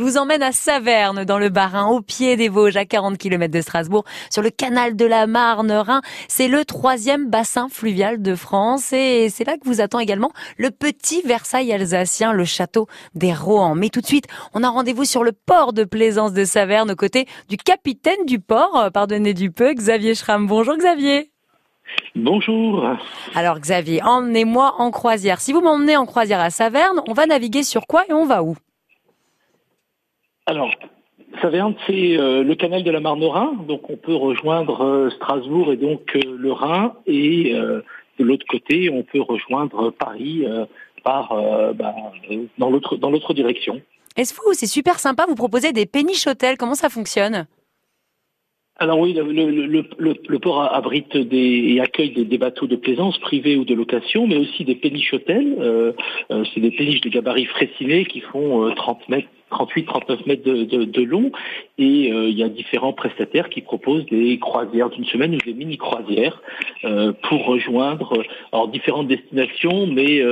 Je vous emmène à Saverne, dans le Bas-Rhin, au pied des Vosges, à 40 km de Strasbourg, sur le canal de la Marne-Rhin. C'est le troisième bassin fluvial de France et c'est là que vous attend également le petit Versailles alsacien, le château des Rohan. Mais tout de suite, on a rendez-vous sur le port de plaisance de Saverne, aux côtés du capitaine du port, euh, pardonnez du peu, Xavier Schramm. Bonjour Xavier. Bonjour. Alors Xavier, emmenez-moi en croisière. Si vous m'emmenez en croisière à Saverne, on va naviguer sur quoi et on va où? Alors, Saverne, c'est euh, le canal de la Marne-Rhin, donc on peut rejoindre euh, Strasbourg et donc euh, le Rhin, et de l'autre côté, on peut rejoindre Paris par bah, dans l'autre dans l'autre direction. Est-ce que c'est super sympa, vous proposez des péniches hôtels, comment ça fonctionne? Alors oui, le, port abrite des, et accueille des, bateaux de plaisance privés ou de location, mais aussi des péniches hôtels. Euh, c'est des péniches de gabarit fréciné qui font 30 euh, mètres 38-39 mètres de, long et il y a différents prestataires qui proposent des croisières d'une semaine ou des mini croisières pour rejoindre alors différentes destinations mais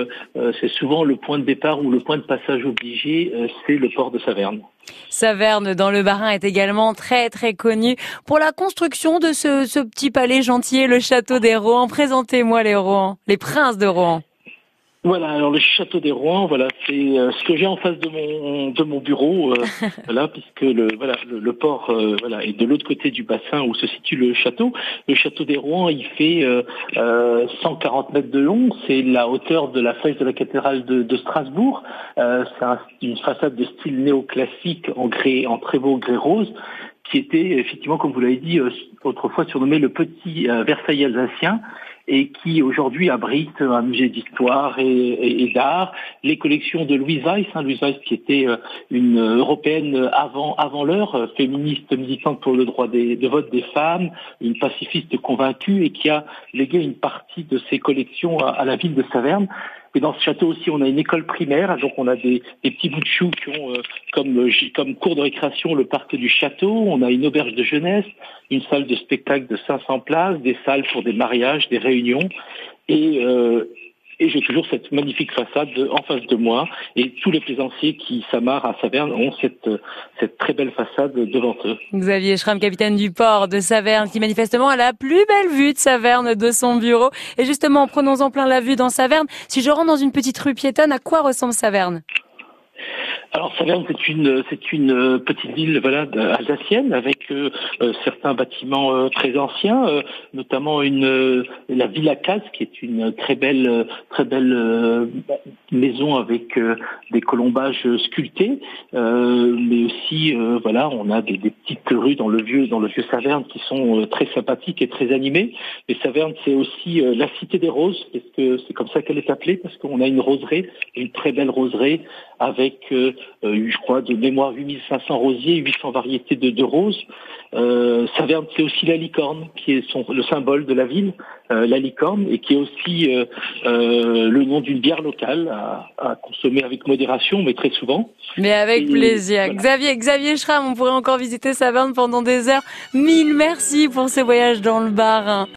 c'est souvent le point de départ ou le point de passage obligé c'est le port de Saverne. Saverne dans le Bas-Rhin est également très très connu pour la construction de ce, petit palais gentil, le château des Rohan. Présentez-moi les Rohan, les princes de Rohan. Voilà, alors le château des Rouen, voilà, c'est euh, ce que j'ai en face de mon de mon bureau, euh, voilà, puisque le voilà le, port euh, voilà est de l'autre côté du bassin où se situe le château. Le château des Rouen, il fait 140 mètres de long, c'est la hauteur de la face de la cathédrale de, Strasbourg. c'est une façade de style néoclassique en grès en très beau grès rose qui était effectivement, comme vous l'avez dit, autrefois surnommé le petit Versailles alsacien et qui aujourd'hui abrite un musée d'histoire et, d'art, les collections de Louise Weiss, hein, Louise Weiss qui était euh, une européenne avant avant l'heure, euh, féministe militante pour le droit de vote des femmes, une pacifiste convaincue et qui a légué une partie de ses collections à la ville de Saverne. Et dans ce château aussi, on a une école primaire, donc on a des, petits bouts de choux qui ont euh, comme, euh, comme cours de récréation le parc du château, on a une auberge de jeunesse, une salle de spectacle de 500 places, des salles pour des mariages, des réunions, et, euh, et j'ai toujours cette magnifique façade en face de moi. Et tous les plaisanciers qui s'amarrent à Saverne ont cette, très belle façade devant eux. Xavier Schramm, capitaine du port de Saverne, qui manifestement a la plus belle vue de Saverne de son bureau. Et justement, prenons-en plein la vue dans Saverne. Si je rentre dans une petite rue piétonne, à quoi ressemble Saverne? Alors Saverne, c'est une c'est une euh, petite ville voilà alsacienne avec euh, euh, certains bâtiments très anciens, notamment une la Villa Case qui est une très belle très belle maison avec des colombages sculptés, mais aussi voilà on a des, des, petites rues dans le vieux dans le vieux Saverne qui sont très sympathiques et très animées. Et Saverne c'est aussi la cité des roses parce que c'est comme ça qu'elle est appelée parce qu'on a une roseraie, une très belle roseraie avec euh, je crois, de mémoire 8500 rosiers, 800 variétés de, de roses. Euh, Saverne, c'est aussi la licorne, qui est son, le symbole de la ville, euh, la licorne, et qui est aussi euh, euh le nom d'une bière locale à, à, consommer avec modération, mais très souvent. Mais avec plaisir. Xavier, Xavier Schramm, on pourrait encore visiter Saverne pendant des heures. Mille merci pour ce voyage dans le bar.